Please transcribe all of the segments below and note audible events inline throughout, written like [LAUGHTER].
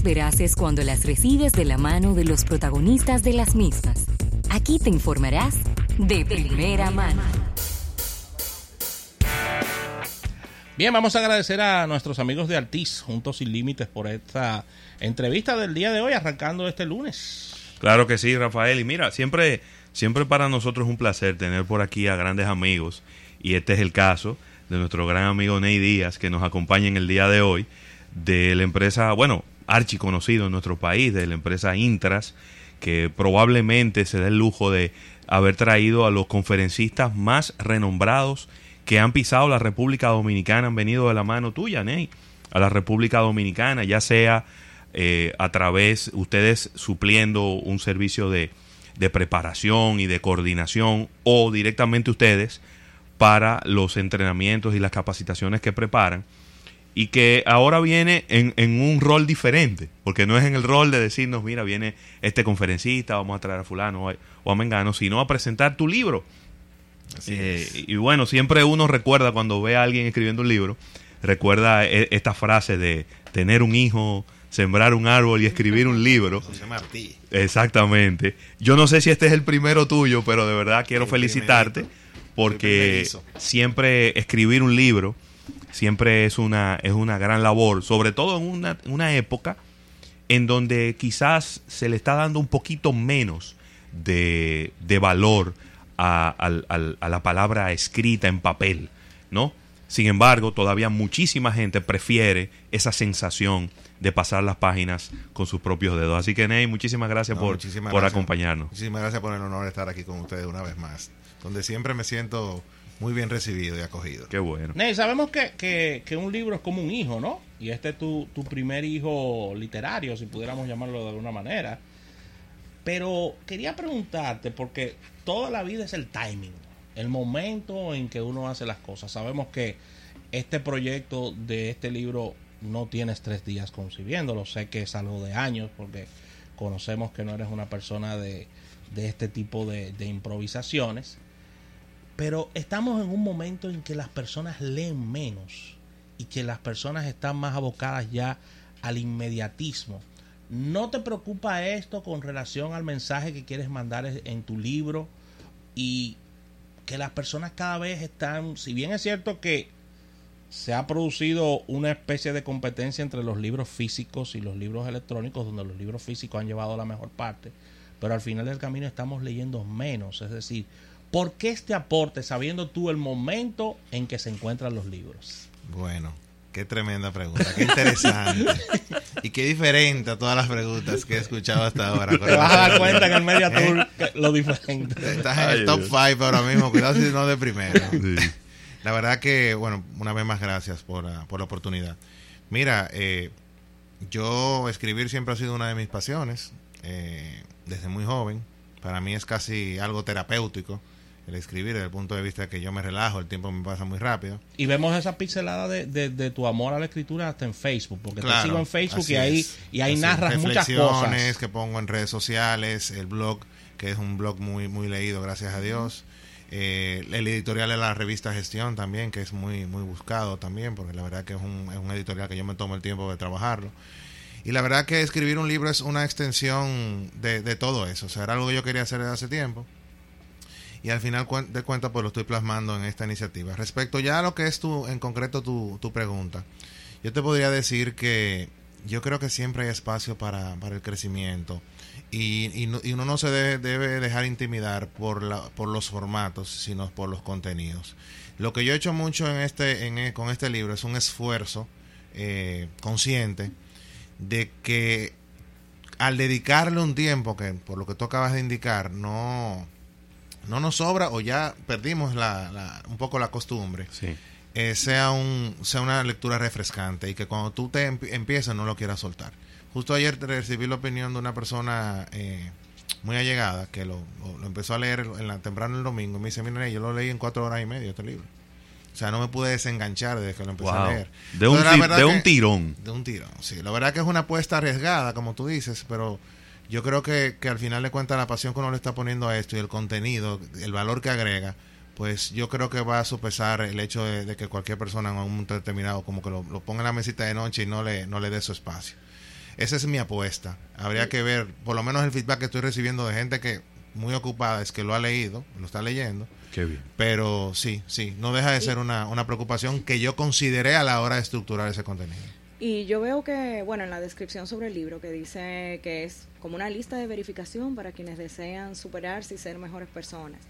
más veraces cuando las recibes de la mano de los protagonistas de las mismas. Aquí te informarás de primera mano. Bien, vamos a agradecer a nuestros amigos de Altiz, Juntos Sin Límites, por esta entrevista del día de hoy, arrancando este lunes. Claro que sí, Rafael. Y mira, siempre, siempre para nosotros es un placer tener por aquí a grandes amigos. Y este es el caso de nuestro gran amigo Ney Díaz, que nos acompaña en el día de hoy, de la empresa, bueno, archi conocido en nuestro país, de la empresa Intras, que probablemente se da el lujo de haber traído a los conferencistas más renombrados que han pisado la República Dominicana, han venido de la mano tuya, Ney, a la República Dominicana, ya sea eh, a través, ustedes supliendo un servicio de, de preparación y de coordinación, o directamente ustedes para los entrenamientos y las capacitaciones que preparan y que ahora viene en, en, un rol diferente, porque no es en el rol de decirnos, mira, viene este conferencista, vamos a traer a fulano o a mengano, sino a presentar tu libro. Eh, y bueno, siempre uno recuerda cuando ve a alguien escribiendo un libro, recuerda e, esta frase de tener un hijo, sembrar un árbol y escribir un libro. [LAUGHS] José Martí. Exactamente. Yo no sé si este es el primero tuyo, pero de verdad quiero el felicitarte porque siempre escribir un libro siempre es una, es una gran labor, sobre todo en una, una época en donde quizás se le está dando un poquito menos de, de valor a, a, la palabra escrita en papel, ¿no? Sin embargo, todavía muchísima gente prefiere esa sensación de pasar las páginas con sus propios dedos. Así que, Ney, muchísimas gracias por, por acompañarnos. Muchísimas gracias por el honor de estar aquí con ustedes una vez más, donde siempre me siento muy bien recibido y acogido. Qué bueno. Ney, sabemos que, que, que, un libro es como un hijo, ¿no? Y este es tu, tu primer hijo literario, si pudiéramos llamarlo de alguna manera. Pero quería preguntarte, porque toda la vida es el timing, el momento en que uno hace las cosas. Sabemos que este proyecto de este libro no tienes tres días concibiéndolo, sé que es algo de años, porque conocemos que no eres una persona de, de este tipo de, de improvisaciones. Pero estamos en un momento en que las personas leen menos y que las personas están más abocadas ya al inmediatismo. ¿No te preocupa esto con relación al mensaje que quieres mandar en tu libro? Y que las personas cada vez están, si bien es cierto que se ha producido una especie de competencia entre los libros físicos y los libros electrónicos, donde los libros físicos han llevado la mejor parte, pero al final del camino estamos leyendo menos. Es decir, ¿por qué este aporte sabiendo tú el momento en que se encuentran los libros? Bueno, Qué tremenda pregunta, qué interesante. [LAUGHS] y qué diferente a todas las preguntas que he escuchado hasta ahora. Te vas a dar cuenta en el Media Tour lo diferente. Estás en el top 5 ahora mismo, cuidado si no de primero. [LAUGHS] La verdad que, bueno, una vez más gracias por, uh, por la oportunidad. Mira, eh, yo escribir siempre ha sido una de mis pasiones, eh, desde muy joven. Para mí es casi algo terapéutico el escribir desde el punto de vista de que yo me relajo, el tiempo me pasa muy rápido. Y vemos esa pincelada de, de, de tu amor a la escritura hasta en Facebook, porque claro, te sigo en Facebook y ahí, y ahí narras muchas cosas. que pongo en redes sociales, el blog, que es un blog muy, muy leído, gracias a Dios. Eh, el editorial de la revista Gestión también, que es muy, muy buscado también, porque la verdad que es un, es un editorial que yo me tomo el tiempo de trabajarlo. Y la verdad que escribir un libro es una extensión de, de todo eso. O sea, era algo que yo quería hacer desde hace tiempo y al final de cuentas pues lo estoy plasmando en esta iniciativa. Respecto ya a lo que es tu, en concreto tu, tu pregunta, yo te podría decir que yo creo que siempre hay espacio para, para el crecimiento y, y, no, y uno no se debe, debe, dejar intimidar por, la, por los formatos, sino por los contenidos. Lo que yo he hecho mucho en este, en, con este libro es un esfuerzo eh, consciente de que al dedicarle un tiempo, que por lo que tú acabas de indicar, no no nos sobra o ya perdimos la, la un poco la costumbre, sí. eh, sea, un, sea una lectura refrescante y que cuando tú te empieces no lo quieras soltar. Justo ayer recibí la opinión de una persona eh, muy allegada que lo, lo, lo, empezó a leer en la, temprano el domingo y me dice, mira, yo lo leí en cuatro horas y media este libro. O sea, no me pude desenganchar desde que lo empecé wow. a leer. De, un, de que, un tirón. De un tirón, sí. La verdad que es una apuesta arriesgada, como tú dices, pero yo creo que, que, al final de cuentas la pasión que uno le está poniendo a esto y el contenido, el valor que agrega, pues yo creo que va a sopesar el hecho de, de que cualquier persona en un momento determinado como que lo, lo, ponga en la mesita de noche y no le, no le dé su espacio. esa es mi apuesta. Habría que ver, por lo menos el feedback que estoy recibiendo de gente que muy ocupada es que lo ha leído, lo está leyendo. Qué bien. Pero sí, sí, no deja de ser una, una preocupación que yo consideré a la hora de estructurar ese contenido. Y yo veo que, bueno, en la descripción sobre el libro que dice que es como una lista de verificación para quienes desean superarse y ser mejores personas.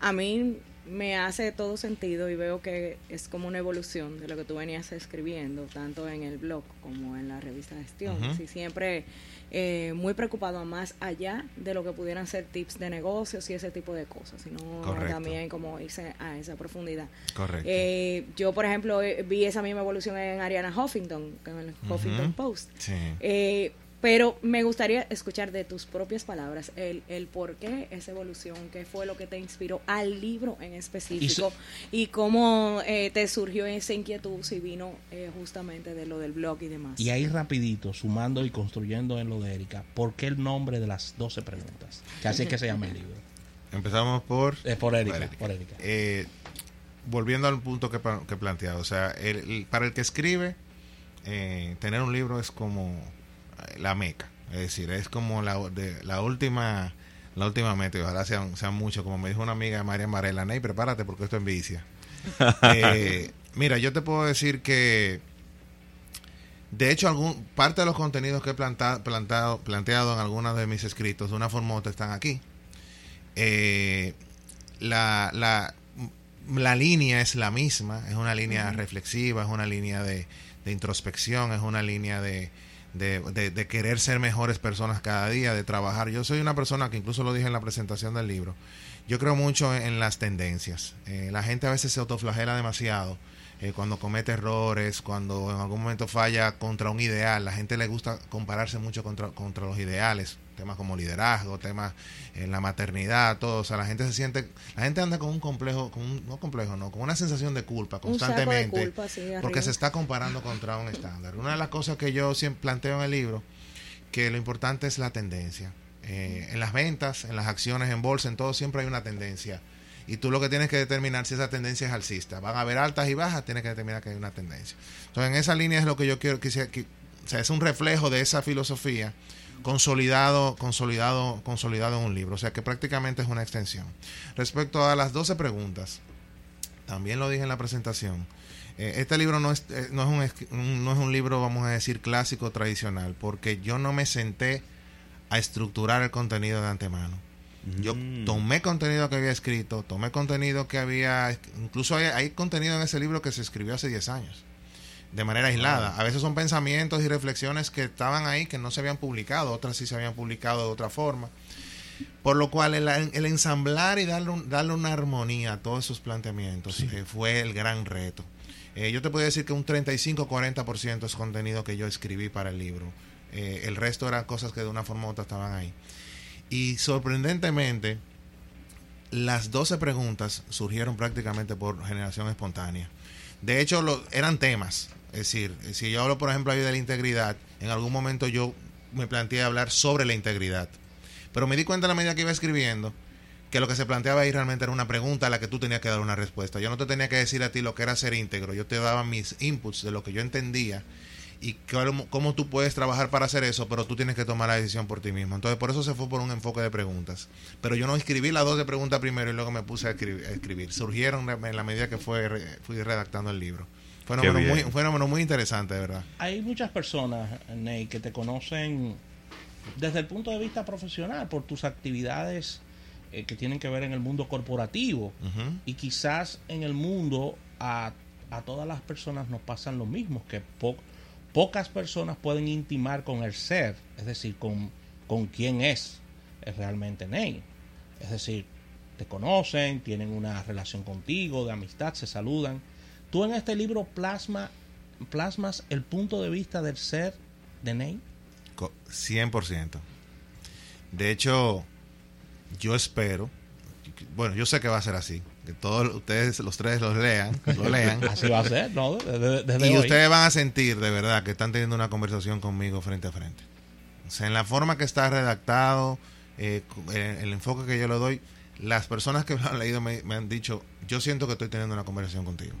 A mí me hace todo sentido y veo que es como una evolución de lo que tú venías escribiendo, tanto en el blog como en la revista Gestión. Y siempre eh, muy preocupado más allá de lo que pudieran ser tips de negocios y ese tipo de cosas, sino Correcto. también como irse a esa profundidad. Correcto. Eh, yo, por ejemplo, eh, vi esa misma evolución en Ariana Huffington, en el Huffington. Post. Sí. Eh, pero me gustaría escuchar de tus propias palabras el, el por qué esa evolución, qué fue lo que te inspiró al libro en específico y, cómo eh, te surgió esa inquietud si vino eh, justamente de lo del blog y demás. Y ahí rapidito, sumando y construyendo en lo de Erika, ¿por qué el nombre de las 12 preguntas? Que así es que se llama el libro. [LAUGHS] Empezamos por... Es por Erika, Por Erika. por Erika. Eh, volviendo al punto que, que he planteado, o sea, el- el- para el que escribe, eh, tener un libro es como eh, la meca, es decir, es como la, de- la última la última meta, y ojalá sean, sean muchos, como me dijo una amiga María Marela, Ney, prepárate porque esto es envidia. [LAUGHS] Eh, mira, yo te puedo decir que de hecho, algún, parte de los contenidos que he planta- plantado, planteado en algunos de mis escritos, de una forma u otra, están aquí. Eh, la, la, la línea es la misma, es una línea reflexiva, es una línea de, de introspección, es una línea de, de, de- de querer ser mejores personas cada día, de trabajar. Yo soy una persona que incluso lo dije en la presentación del libro, yo creo mucho en, las tendencias. Eh, la gente a veces se autoflagela demasiado. Eh, cuando comete errores, cuando en algún momento falla contra un ideal, la gente le gusta compararse mucho contra, contra los ideales, temas como liderazgo, temas en la maternidad, todo, o sea, la gente se siente, la gente anda con un complejo, con un, no complejo, no, con una sensación de culpa Un saco de constantemente, culpa, sí, porque se está comparando contra un estándar. Una de las cosas que yo siempre planteo en el libro, que lo importante es la tendencia. Eh, en las ventas, en las acciones, en bolsa, en todo siempre hay una tendencia. Y tú lo que tienes que determinar si esa tendencia es alcista. Van a haber altas y bajas, tienes que determinar que hay una tendencia. Entonces, en esa línea es lo que yo quiero que sea, que, o sea, es un reflejo de esa filosofía consolidado, consolidado, consolidado en un libro. O sea, que prácticamente es una extensión. Respecto a las 12 preguntas, también lo dije en la presentación. eh, este libro no es, eh, no, es un, no es un libro, vamos a decir, clásico tradicional, porque yo no me senté a estructurar el contenido de antemano. Yo Mm. tomé contenido que había escrito, tomé contenido que había, incluso hay, hay contenido en ese libro que se escribió hace 10 años, de manera aislada. A veces son pensamientos y reflexiones que estaban ahí, que no se habían publicado, otras sí se habían publicado de otra forma. Por lo cual el, el ensamblar y darle, un- darle una armonía a todos esos planteamientos eh, fue el gran reto. Eh, yo te puedo decir que un 35-40% es contenido que yo escribí para el libro. Eh, el resto eran cosas que de una forma u otra estaban ahí. Y sorprendentemente, las 12 preguntas surgieron prácticamente por generación espontánea. De hecho, eran temas. Es decir, si yo hablo, por ejemplo, ahí de la integridad, en algún momento yo me planteé hablar sobre la integridad. Pero me di cuenta a la medida que iba escribiendo que lo que se planteaba ahí realmente era una pregunta a la que tú tenías que dar una respuesta. Yo no te tenía que decir a ti lo que era ser íntegro, yo te daba mis inputs de lo que yo entendía y cómo, cómo tú puedes trabajar para hacer eso, pero tú tienes que tomar la decisión por ti mismo. Entonces, por eso se fue por un enfoque de preguntas. Pero yo no escribí las dos de preguntas primero y luego me puse a escribir. A escribir. Surgieron en la medida que fue, re- fui redactando el libro. Fue un fenómeno muy, fenómeno muy interesante, de verdad. Hay muchas personas, Ney, que te conocen desde el punto de vista profesional por tus actividades eh, que tienen que ver en el mundo corporativo. Y quizás en el mundo a, a todas las personas nos pasan lo mismo, que po- pocas personas pueden intimar con el ser, es decir, con, con quién es, realmente Ney. Es decir, te conocen, tienen una relación contigo, de amistad, se saludan. Tú en este libro plasma, plasmas el punto de vista del ser de Ney. Co- 100%. De hecho, yo espero, bueno, yo sé que va a ser así, que todos ustedes, los tres, los lean, lo lean. [LAUGHS] Así va a ser, ¿no? Desde, desde y hoy. ustedes van a sentir de verdad que están teniendo una conversación conmigo frente a frente. O sea, en la forma que está redactado, eh, cu- el, el enfoque que yo le doy, las personas que lo han leído me, me han dicho, yo siento que estoy teniendo una conversación contigo.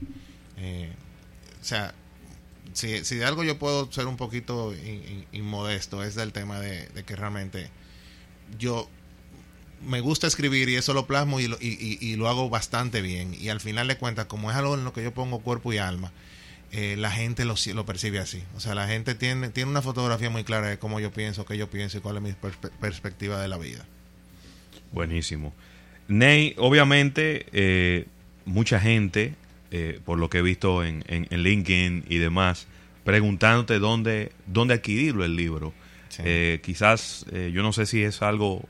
Eh, o sea, si, si de algo yo puedo ser un poquito in- in- inmodesto, es del tema de, de que realmente yo me gusta escribir y eso lo plasmo y lo, y, y- y lo hago bastante bien. Y al final de cuentas, como es algo en lo que yo pongo cuerpo y alma, eh, la gente lo, lo percibe así. O sea, la gente tiene, tiene una fotografía muy clara de cómo yo pienso, qué yo pienso y cuál es mi perspe- perspectiva de la vida. Buenísimo. Ney, obviamente, eh, mucha gente, eh, por lo que he visto en, en- en LinkedIn y demás, preguntándote dónde, dónde adquirirlo el libro. Sí. Eh, quizás, eh, yo no sé si es algo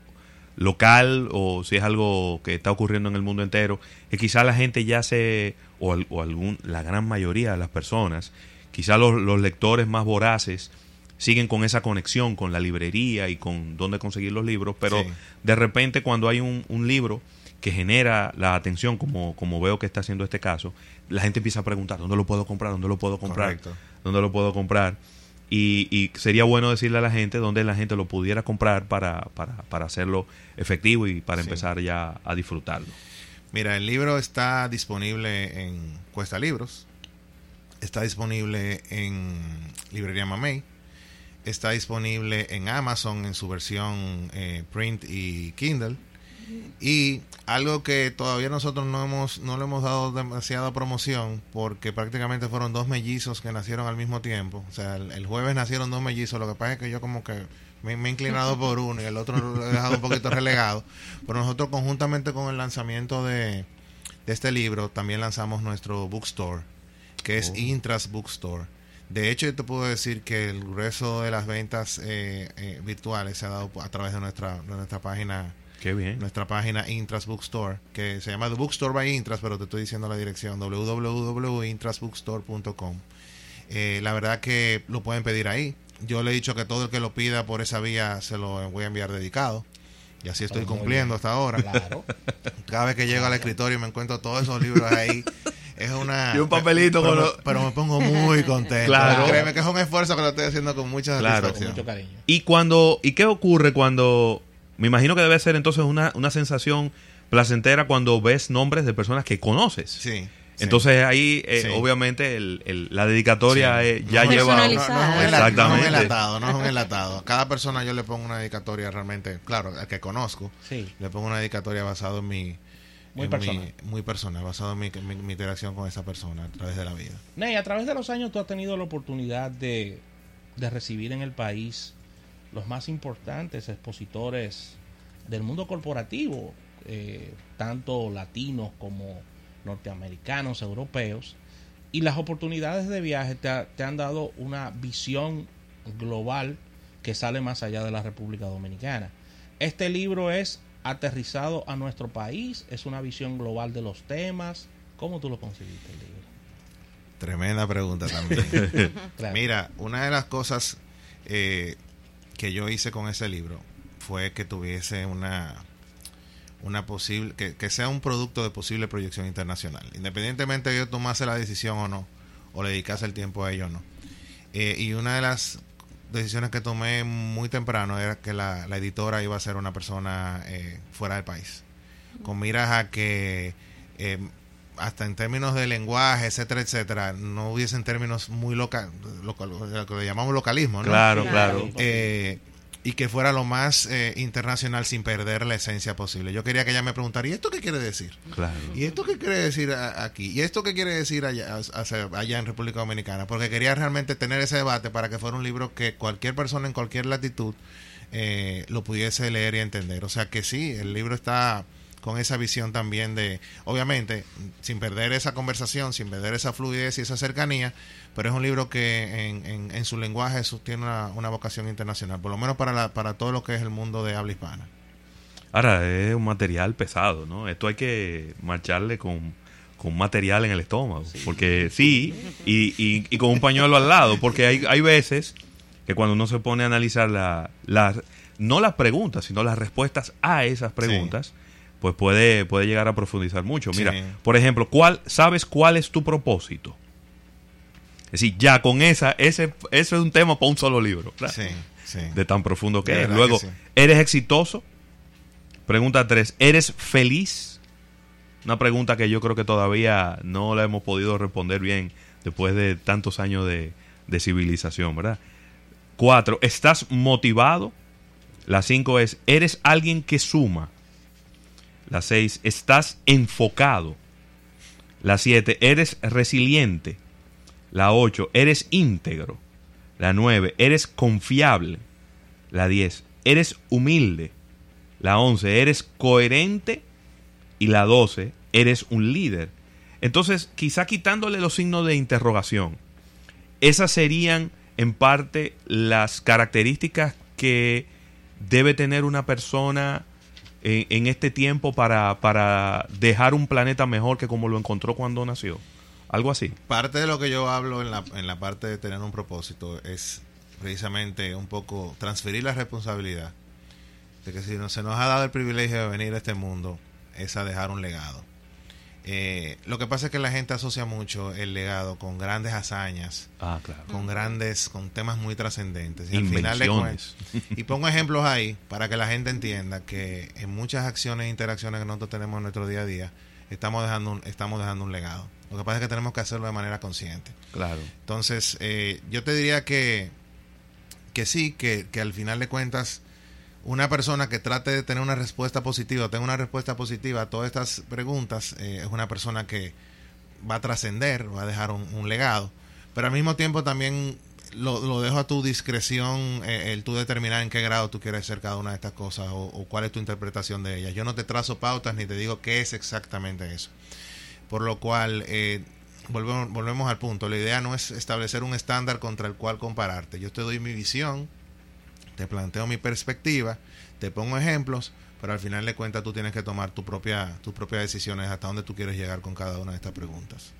local o si es algo que está ocurriendo en el mundo entero, que quizás la gente ya se, o, o algún, la gran mayoría de las personas, quizás los, los lectores más voraces, siguen con esa conexión con la librería y con dónde conseguir los libros, pero Sí. de repente cuando hay un, un libro que genera la atención, como, como veo que está haciendo este caso, la gente empieza a preguntar, ¿dónde lo puedo comprar? ¿Dónde lo puedo comprar? Correcto. ¿Dónde lo puedo comprar? Y, y sería bueno decirle a la gente dónde la gente lo pudiera comprar para, para, para hacerlo efectivo y para Sí. empezar ya a disfrutarlo. Mira, el libro está disponible en Cuesta Libros, está disponible en Librería Mamey, está disponible en Amazon en su versión eh, print y Kindle. Y algo que todavía nosotros no hemos no le hemos dado demasiada promoción porque prácticamente fueron dos mellizos que nacieron al mismo tiempo. O sea, el, el jueves nacieron dos mellizos. Lo que pasa es que yo como que me, me he inclinado por uno y el otro lo he dejado un poquito relegado. Pero nosotros conjuntamente con el lanzamiento de, de este libro también lanzamos nuestro bookstore, que es Intras Bookstore. De hecho, yo te puedo decir que el grueso de las ventas eh, eh, virtuales se ha dado a través de nuestra, de nuestra página Qué bien. nuestra página Intras Bookstore, que se llama The Bookstore by Intras, pero te estoy diciendo la dirección www.intrasbookstore.com. Eh, la verdad que lo pueden pedir ahí. Yo le he dicho que todo el que lo pida por esa vía se lo voy a enviar dedicado. Y así estoy Pues cumpliendo hasta ahora. Claro. [LAUGHS] Cada vez que llego al escritorio me encuentro todos esos libros ahí. Es una. Y un papelito pero, con me- los- pero me pongo muy [LAUGHS] contento. Claro. Créeme que es un esfuerzo que lo estoy haciendo con mucha Claro. Con mucho cariño. ¿Y cuando y qué ocurre cuando me imagino que debe ser entonces una, una sensación placentera cuando ves nombres de personas que conoces? Sí. sí. Entonces ahí eh, Sí. obviamente el- el- la dedicatoria Sí. eh, ya No, lleva no, no, no, Personalizada. es un enla- Exactamente. No es un enlatado, no es un enlatado. A Cada persona yo le pongo una dedicatoria realmente, claro, al que conozco, Sí. le pongo una dedicatoria basado en mi... Muy personal. mi- muy personal, basado en mi, mi- mi interacción con esa persona a través de la vida. Ney, a través de los años tú has tenido la oportunidad de, de recibir en el país los más importantes expositores del mundo corporativo, eh, tanto latinos como norteamericanos, europeos, y las oportunidades de viaje te, ha- te han dado una visión global que sale más allá de la República Dominicana. Este libro es aterrizado a nuestro país, es una visión global de los temas. ¿Cómo tú lo conseguiste el libro? Tremenda pregunta también. [LAUGHS] Claro. Mira, una de las cosas eh, que yo hice con ese libro fue que tuviese una una posible que, que sea un producto de posible proyección internacional. Independientemente de yo tomase la decisión o no o le dedicase el tiempo a ello o no. Eh, y una de las decisiones que tomé muy temprano era que la, la editora iba a ser una persona eh, fuera del país. Con miras a que eh, hasta en términos de lenguaje, etcétera, etcétera, no hubiesen términos muy local, local lo que le llamamos localismo, ¿no? Claro, Claro. Eh, y que fuera lo más eh, internacional sin perder la esencia posible. Yo quería que ella me preguntara, ¿y esto qué quiere decir? Claro. ¿Y esto qué quiere decir a- aquí? ¿Y esto qué quiere decir allá, allá en República Dominicana? Porque quería realmente tener ese debate para que fuera un libro que cualquier persona en cualquier latitud eh, lo pudiese leer y entender. O sea que sí, el libro está con esa visión también de, obviamente, sin perder esa conversación, sin perder esa fluidez y esa cercanía, pero es un libro que en, en- en su lenguaje tiene una, una vocación internacional, por lo menos para, la, para todo lo que es el mundo de habla hispana. Ahora, es un material pesado, ¿no? Esto hay que marcharle con, con material en el estómago. Porque sí, y, y- y con un pañuelo al lado. Porque hay, hay veces que cuando uno se pone a analizar la, las no las preguntas, sino las respuestas a esas preguntas, pues puede, puede llegar a profundizar mucho. Mira, Sí. por ejemplo, ¿cuál, ¿sabes cuál es tu propósito? Es decir, ya con esa, ese, ese es un tema para un solo libro. Sí, sí. De tan profundo que De es. Luego, que. ¿eres exitoso? Pregunta 3. ¿Eres feliz? Una pregunta que yo creo que todavía no la hemos podido responder bien después de tantos años de, de civilización, ¿verdad? Cuatro, ¿estás motivado? La cinco es, ¿eres alguien que suma? La seis, ¿estás enfocado? La siete, ¿eres resiliente? La ocho, ¿eres íntegro? La nueve, ¿eres confiable? La diez, ¿eres humilde? La once, ¿eres coherente? Y la doce, ¿eres un líder? Entonces, quizá quitándole los signos de interrogación, esas serían en parte las características que debe tener una persona en, en este tiempo para, para dejar un planeta mejor que como lo encontró cuando nació. Algo así. Parte de lo que yo hablo en la, en la parte de tener un propósito es precisamente un poco transferir la responsabilidad de que si no, se nos ha dado el privilegio de venir a este mundo es a dejar un legado. Eh, lo que pasa es que la gente asocia mucho el legado con grandes hazañas, Ah, claro. con grandes, con temas muy trascendentes. Y al final de Invenciones. cuentas, y pongo ejemplos ahí para que la gente entienda que en muchas acciones e interacciones que nosotros tenemos en nuestro día a día, estamos dejando un, estamos dejando un legado. Lo que pasa es que tenemos que hacerlo de manera consciente. Claro. Entonces, eh, yo te diría que, que sí, que, que al final de cuentas, una persona que trate de tener una respuesta positiva, tenga una respuesta positiva a todas estas preguntas, eh, es una persona que va a trascender, va a dejar un, legado. Pero al mismo tiempo también lo, dejo a tu discreción eh, el tú determinar en qué grado tú quieres hacer cada una de estas cosas o, o cuál es tu interpretación de ellas. Yo no te trazo pautas ni te digo qué es exactamente eso. Por lo cual, eh, volvemos, volvemos al punto. La idea no es establecer un estándar contra el cual compararte. Yo te doy mi visión, te planteo mi perspectiva, te pongo ejemplos, pero al final de cuentas tú tienes que tomar tu propia, tus propias decisiones hasta dónde tú quieres llegar con cada una de estas preguntas.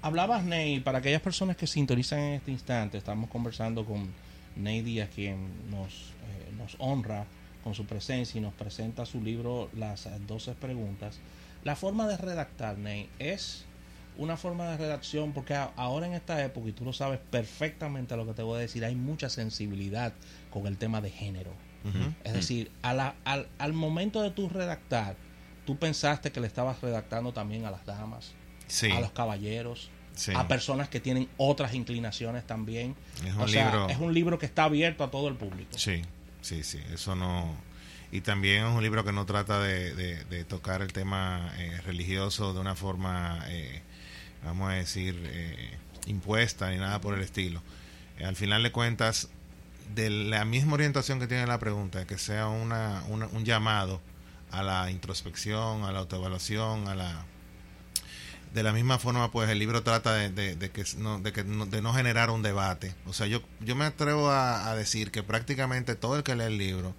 Hablabas, Ney, para aquellas personas que sintonizan en este instante, estamos conversando con Ney Díaz, quien nos, eh, nos honra con su presencia y nos presenta su libro Las 12 preguntas. La forma de redactar, Ney, es una forma de redacción, porque ahora en esta época, y tú lo sabes perfectamente lo que te voy a decir, hay mucha sensibilidad con el tema de género. Es decir, a la- al, al momento de tu redactar, tú pensaste que le estabas redactando también a las damas, Sí, a los caballeros, sí. a personas que tienen otras inclinaciones también. Es un o sea, libro- es un libro que está abierto a todo el público. Sí, sí, sí, eso no... Y también es un libro que no trata de, de- de tocar el tema eh, religioso de una forma, eh, vamos a decir, eh, impuesta ni nada por el estilo. Eh, al final de cuentas, de la misma orientación que tiene la pregunta, que sea una, una- un llamado a la introspección, a la autoevaluación, a la... De la misma forma, pues el libro trata de, que, no, de, que no, de no generar un debate. O sea, yo, yo me atrevo a, decir que prácticamente todo el que lee el libro,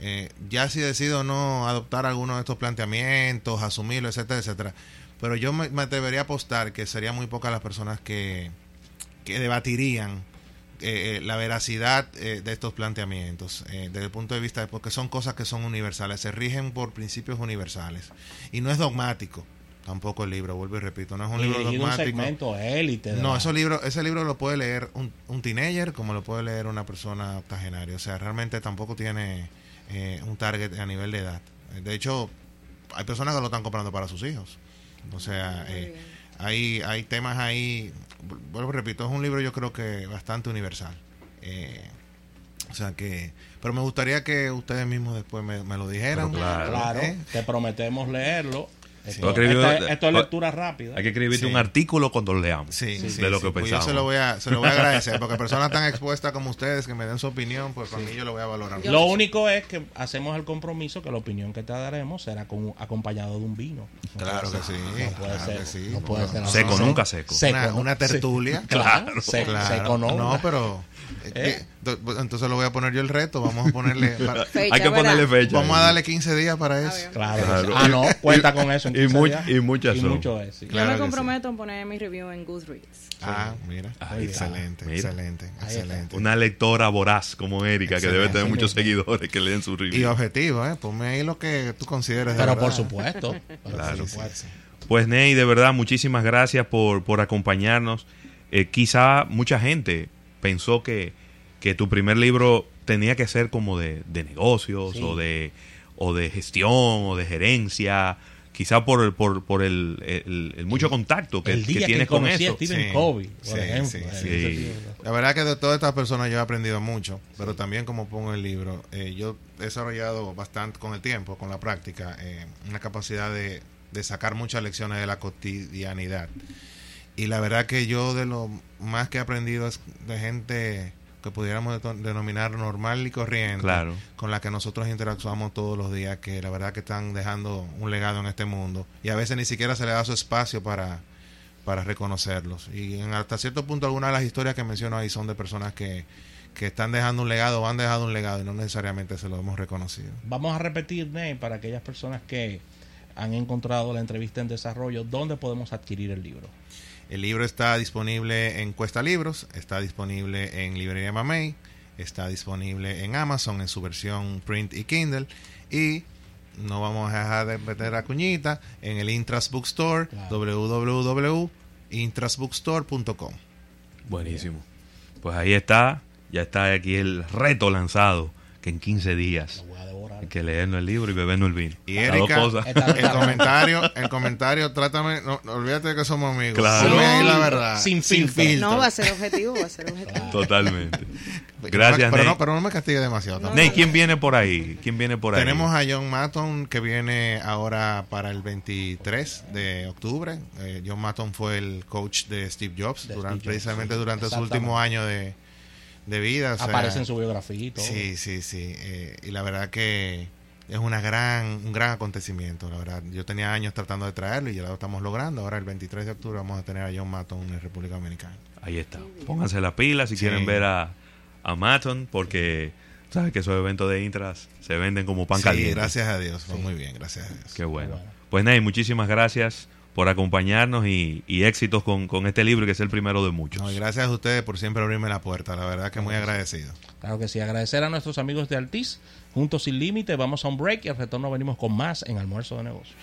eh, ya si decide o no adoptar alguno de estos planteamientos, asumirlo, etcétera, etcétera. Pero yo me, me atrevería a apostar que serían muy pocas las personas que, que debatirían eh, eh, la veracidad eh, de estos planteamientos eh, desde el punto de vista de porque son cosas que son universales, se rigen por principios universales y no es dogmático tampoco el libro, vuelvo y repito, no es un Y libro un dogmático. segmento élite. No, esos libros, ese libro lo puede leer un, un teenager como lo puede leer una persona octogenaria. O sea, realmente tampoco tiene un target a nivel de edad. De hecho, hay personas que lo están comprando para sus hijos. O sea, eh, hay, hay temas ahí, vuelvo y repito, es un libro yo creo que bastante universal. Eh, o sea que, pero me gustaría que ustedes mismos después me, me lo dijeran. Pero claro. Claro, ¿eh? te prometemos leerlo. Esto, es lectura rápida. Hay que escribirte Sí. un artículo cuando lo leamos. Sí, de sí, lo sí, que pues yo pensamos. se lo voy a, se lo voy a [LAUGHS] agradecer, porque personas tan expuestas como ustedes que me den su opinión, pues para mí yo lo voy a valorar. Yo- Lo único es que hacemos el compromiso que la opinión que te daremos será con, acompañado de un vino. No Claro que sí, No puede claro ser. que sí. No puede ser Seco, nunca seco. una, tertulia. Sí. [LAUGHS] Claro, seco, Claro. seco no. No, pero eh, ¿Eh? eh, entonces lo voy a poner yo el reto. Vamos a ponerle. [LAUGHS] para- Fecha, Hay que ¿verdad? ponerle fecha. vamos a darle 15 días para eso. Claro. Claro. Ah, no, cuenta con eso. En [LAUGHS] Y 15 mu- días. y muchas Y son. mucho es, sí. Claro Yo me sí. comprometo a poner mi review en Goodreads. Ah, mira. Excelente, Mira. excelente, excelente. Una lectora voraz como Erika, que debe tener muchos seguidores que leen su Y review. objetivo, ¿eh? Ponme ahí lo que tú consideres. de Pero por supuesto. pero Claro. por Sí, sí, supuesto. sí. Pues Ney, de verdad, muchísimas gracias por, por acompañarnos. Eh, quizá mucha gente pensó que, que tu primer libro tenía que ser como de, de negocios Sí. o, de, o de gestión o de gerencia. Quizá por, el- por, por el, el- el mucho contacto que, el que día que, tienes con conocí a eso. Stephen Sí, Covey, por sí, ejemplo. sí, La verdad que de todas estas personas yo he aprendido mucho, pero también como pongo en el libro, eh, yo he desarrollado bastante con el tiempo, con la práctica, eh, una capacidad de, de sacar muchas lecciones de la cotidianidad. Y la verdad que yo de lo más que he aprendido es de gente que pudiéramos denominar normal y corriente, Claro. con la que nosotros interactuamos todos los días, que la verdad que están dejando un legado en este mundo y a veces ni siquiera se le da su espacio para, para reconocerlos. Y en hasta cierto punto algunas de las historias que menciono ahí son de personas que, que están dejando un legado o han dejado un legado y no necesariamente se lo hemos reconocido. Vamos a repetir, Ney, para aquellas personas que han encontrado la entrevista en desarrollo, ¿dónde podemos adquirir el libro? El libro está disponible en Cuesta Libros, está disponible en Librería Mamey, está disponible en Amazon en su versión print y Kindle y no vamos a dejar de meter la cuñita en el Intras Bookstore Claro. www.intrasbookstore.com. Buenísimo. Pues ahí está, ya está aquí el reto lanzado, que en 15 días hay que leernos el libro y bebernos el vino. Y Erika, el comentario, el comentario, trátame, no, no, olvídate de que somos amigos. Claro. Ahí la verdad. Sin filtro. No, va a ser objetivo, va a ser objetivo. Totalmente. Gracias, pero Ney. no, pero no me castigue demasiado. tampoco. Ney, ¿quién viene por ahí? ¿Quién viene por ahí? Tenemos a John Matton que viene ahora para el 23 de octubre. Eh, John Matton fue el coach de Steve Jobs De durante, Steve Jobs, precisamente sí. durante su último año de, de vida. o sea, Aparece en su biografía y todo. Sí, sí, sí. eh, y la verdad que es una gran, un gran acontecimiento. La verdad, yo tenía años tratando de traerlo y ya lo estamos logrando. Ahora el 23 de octubre vamos a tener a John Matton en República Dominicana. Ahí está. Pónganse la pila si Sí. quieren ver a, a Matton, porque sabes que esos eventos de intras se venden como pan sí, caliente. gracias a Dios. Fue muy bien, gracias a Dios. Qué bueno. bueno. Pues Ney, muchísimas gracias por acompañarnos y, y éxitos con, con este libro que es el primero de muchos. No, y gracias a ustedes por siempre abrirme la puerta. La verdad que muy agradecido. Claro que sí. Agradecer a nuestros amigos de Altiz. Juntos sin límite. Vamos a un break y al retorno venimos con más en Almuerzo de Negocios.